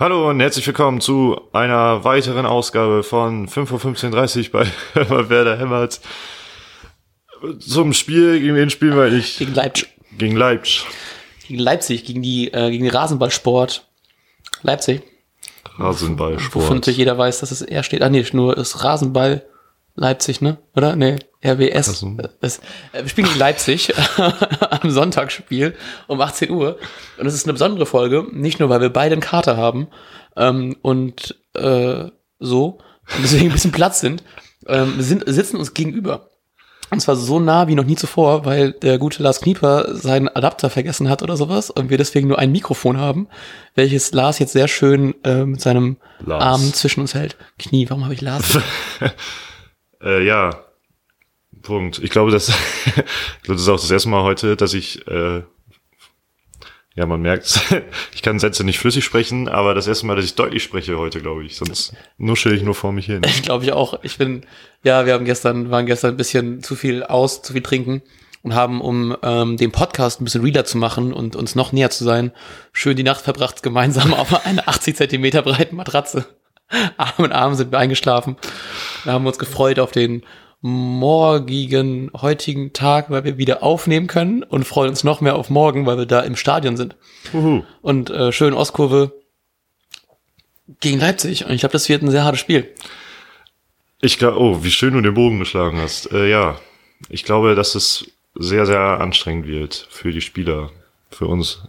Hallo und herzlich willkommen zu einer weiteren Ausgabe von 5.15.30 Uhr bei Werder Hämmert. Zum Spiel, gegen wen spielen wir nicht? Gegen Leipzig. Gegen Leipzig. Gegen Leipzig, gegen die, äh, gegen den Rasenballsport. Leipzig. Rasenballsport. Wovon natürlich jeder weiß, dass es eher steht. Ah, nee, nur ist Rasenball Leipzig, ne? Oder? Nee, RWS. Also. Das, äh, wir spielen gegen Leipzig am Sonntagsspiel um 18 Uhr. Und es ist eine besondere Folge, nicht nur, weil wir beide einen Kater haben ähm, und äh, so, und deswegen ein bisschen Platz sind. Ähm, wir sind, sitzen uns gegenüber. Und zwar so nah wie noch nie zuvor, weil der gute Lars Knieper seinen Adapter vergessen hat oder sowas und wir deswegen nur ein Mikrofon haben, welches Lars jetzt sehr schön äh, mit seinem Lars. Arm zwischen uns hält. Knie, warum habe ich Lars? Äh, ja, Punkt. Ich glaube, das, ich glaube, das ist auch das erste Mal heute, dass ich, äh, ja, man merkt, ich kann Sätze nicht flüssig sprechen, aber das erste Mal, dass ich deutlich spreche heute, glaube ich. Sonst nuschel ich nur vor mich hin. Glaube ich auch. Ich bin, ja, wir haben gestern, waren gestern ein bisschen zu viel aus, zu viel trinken und haben, um ähm, den Podcast ein bisschen realer zu machen und uns noch näher zu sein, schön die Nacht verbracht gemeinsam auf einer 80 Zentimeter breiten Matratze. Arm in Arm sind wir eingeschlafen. Wir haben uns gefreut auf den morgigen, heutigen Tag, weil wir wieder aufnehmen können und freuen uns noch mehr auf morgen, weil wir da im Stadion sind. Uhu. Und äh, schön Ostkurve gegen Leipzig. Und ich glaube, das wird ein sehr hartes Spiel. Ich glaube, oh, wie schön du den Bogen geschlagen hast. Äh, ja, ich glaube, dass es sehr, sehr anstrengend wird für die Spieler. Für uns.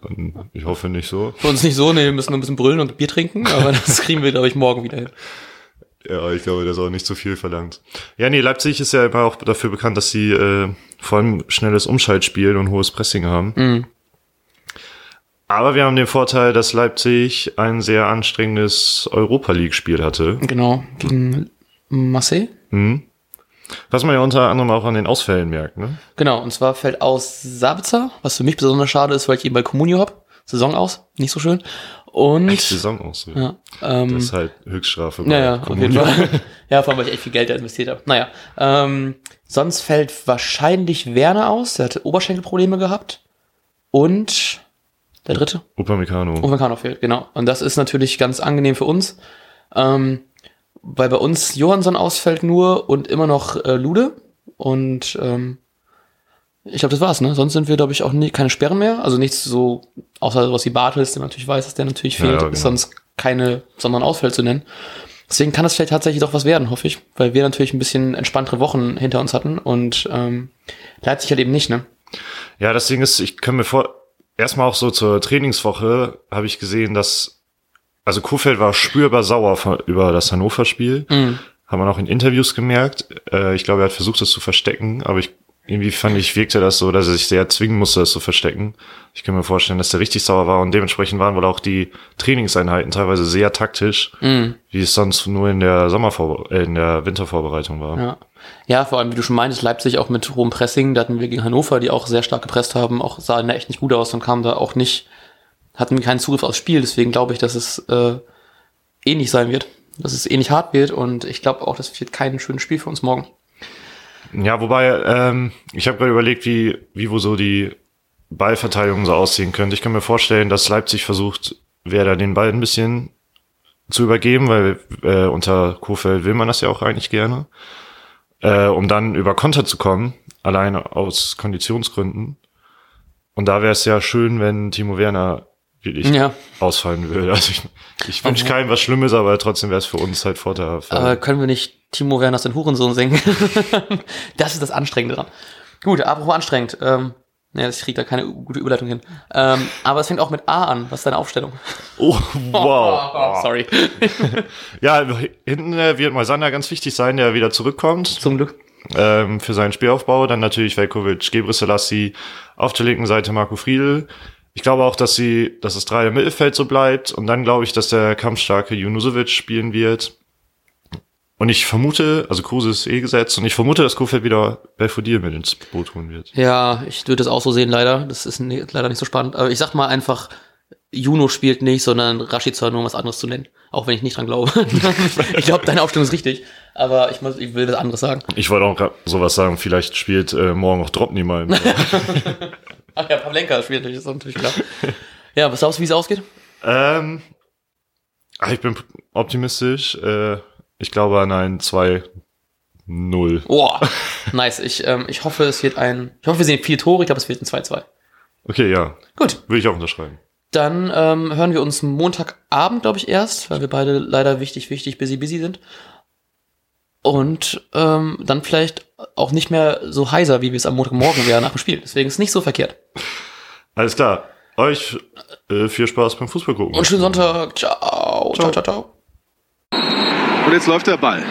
Ich hoffe nicht so. Für uns nicht so, nee, wir müssen nur ein bisschen brüllen und Bier trinken, aber das kriegen wir, glaube ich, morgen wieder hin. Ja, ich glaube, das ist auch nicht so viel verlangt. Ja, nee, Leipzig ist ja immer auch dafür bekannt, dass sie äh, vor allem schnelles Umschaltspiel und hohes Pressing haben. Mhm. Aber wir haben den Vorteil, dass Leipzig ein sehr anstrengendes Europa League-Spiel hatte. Genau, gegen Marseille. Mhm. Was man ja unter anderem auch an den Ausfällen merkt, ne? Genau, und zwar fällt aus Sabitzer, was für mich besonders schade ist, weil ich ihn bei Comunio hab. Saison aus, nicht so schön. Und Echt Saison aus. Ja. ja, ähm, Das ist halt Höchststrafe. Ja, ja, auf jeden. Fall. ja, vor allem, weil ich echt viel Geld da investiert habe. Naja, ähm, sonst fällt wahrscheinlich Werner aus, der hatte Oberschenkelprobleme gehabt. Und der dritte? Upamecano. Upamecano fehlt, genau. Und das ist natürlich ganz angenehm für uns, ähm, weil bei uns Johansson ausfällt nur und immer noch äh, Lude. Und ähm, ich glaube, das war's, ne? Sonst sind wir, glaube ich, auch nie, keine Sperren mehr. Also nichts so, außer sowas wie Bartels, der natürlich weiß, dass der natürlich fehlt, ja, genau. ist sonst keine besonderen Ausfälle zu nennen. Deswegen kann das vielleicht tatsächlich doch was werden, hoffe ich, weil wir natürlich ein bisschen entspanntere Wochen hinter uns hatten und ähm, Leipzig halt eben nicht, ne? Ja, das Ding ist, ich kann mir vor, erstmal auch so zur Trainingswoche habe ich gesehen, dass, also Kofeld war spürbar sauer von, über das Hannover-Spiel. Mhm. Haben wir auch in Interviews gemerkt. Äh, ich glaube, er hat versucht, das zu verstecken, aber ich, irgendwie fand ich, wirkte das so, dass er sich sehr zwingen musste, das zu verstecken. Ich kann mir vorstellen, dass der richtig sauer war und dementsprechend waren wohl auch die Trainingseinheiten teilweise sehr taktisch, Mhm. wie es sonst nur in der Sommervorbe äh, in der Wintervorbereitung war. Ja. ja, vor allem, wie du schon meintest, Leipzig auch mit hohem Pressing, da hatten wir gegen Hannover, die auch sehr stark gepresst haben, auch sahen da echt nicht gut aus und kamen da auch nicht, hatten keinen Zugriff aufs Spiel, deswegen glaube ich, dass es äh, ähnlich sein wird, dass es ähnlich hart wird und ich glaube auch, das wird kein schönes Spiel für uns morgen. Ja, wobei, ähm, ich habe gerade überlegt, wie, wie wo so die Ballverteilung so aussehen könnte. Ich kann mir vorstellen, dass Leipzig versucht, Werder den Ball ein bisschen zu übergeben, weil äh, unter Kofeld will man das ja auch eigentlich gerne, äh, um dann über Konter zu kommen, alleine aus Konditionsgründen. Und da wäre es ja schön, wenn Timo Werner wirklich Ja. ausfallen würde. Also ich, ich wünsche keinem was Schlimmes, aber trotzdem wäre es für uns halt vorteilhaft. Aber können wir nicht Timo Werners den Hurensohn singen? das ist das Anstrengende dran. Gut, apropos anstrengend. Ähm, ne, ich kriege da keine gute Überleitung hin. Ähm, aber es fängt auch mit A an. Was ist deine Aufstellung? oh, wow. Sorry. Ja, hinten äh, wird Moisander ganz wichtig sein, der wieder zurückkommt Zum Glück. ähm, für seinen Spielaufbau. Dann natürlich Velkovic, Gebre Selassie, auf der linken Seite Marco Friedl. Ich glaube auch, dass sie, dass das drei im Mittelfeld so bleibt. Und dann glaube ich, dass der kampfstarke Junusovic spielen wird. Und ich vermute, also Kruse ist eh gesetzt, und ich vermute, dass Kofeld wieder Belfodil mit ins Boot holen wird. Ja, ich würde das auch so sehen, leider. Das ist ne, leider nicht so spannend. Aber ich sag mal einfach, Juno spielt nicht, sondern Rashica nur um was anderes zu nennen. Auch wenn ich nicht dran glaube. ich glaube, deine Aufstellung ist richtig. Aber ich, muss, ich will was anderes sagen. Ich wollte auch grad sowas sagen, vielleicht spielt äh, morgen auch Dropney mal. Ach ja, Pavlenka spielt natürlich, ist natürlich klar. Ja, was glaubst du, wie es ausgeht? ähm, Ich bin optimistisch. Äh, ich glaube an ein 2-0. Boah, nice. Ich, ähm, ich hoffe, es wird ein, ich hoffe, wir sehen viele Tore. Ich glaube, es wird ein 2-2. Okay, ja. Gut, Würde ich auch unterschreiben. dann ähm, hören wir uns Montagabend, glaube ich, erst, weil wir beide leider wichtig, wichtig, busy, busy sind. Und ähm, dann vielleicht auch nicht mehr so heiser, wie wir es am Montagmorgen wären nach dem Spiel. Deswegen ist es nicht so verkehrt. Alles klar. Euch äh, viel Spaß beim Fußball gucken. Und schönen Sonntag. Ciao. Ciao, ciao, ciao. Und jetzt läuft der Ball.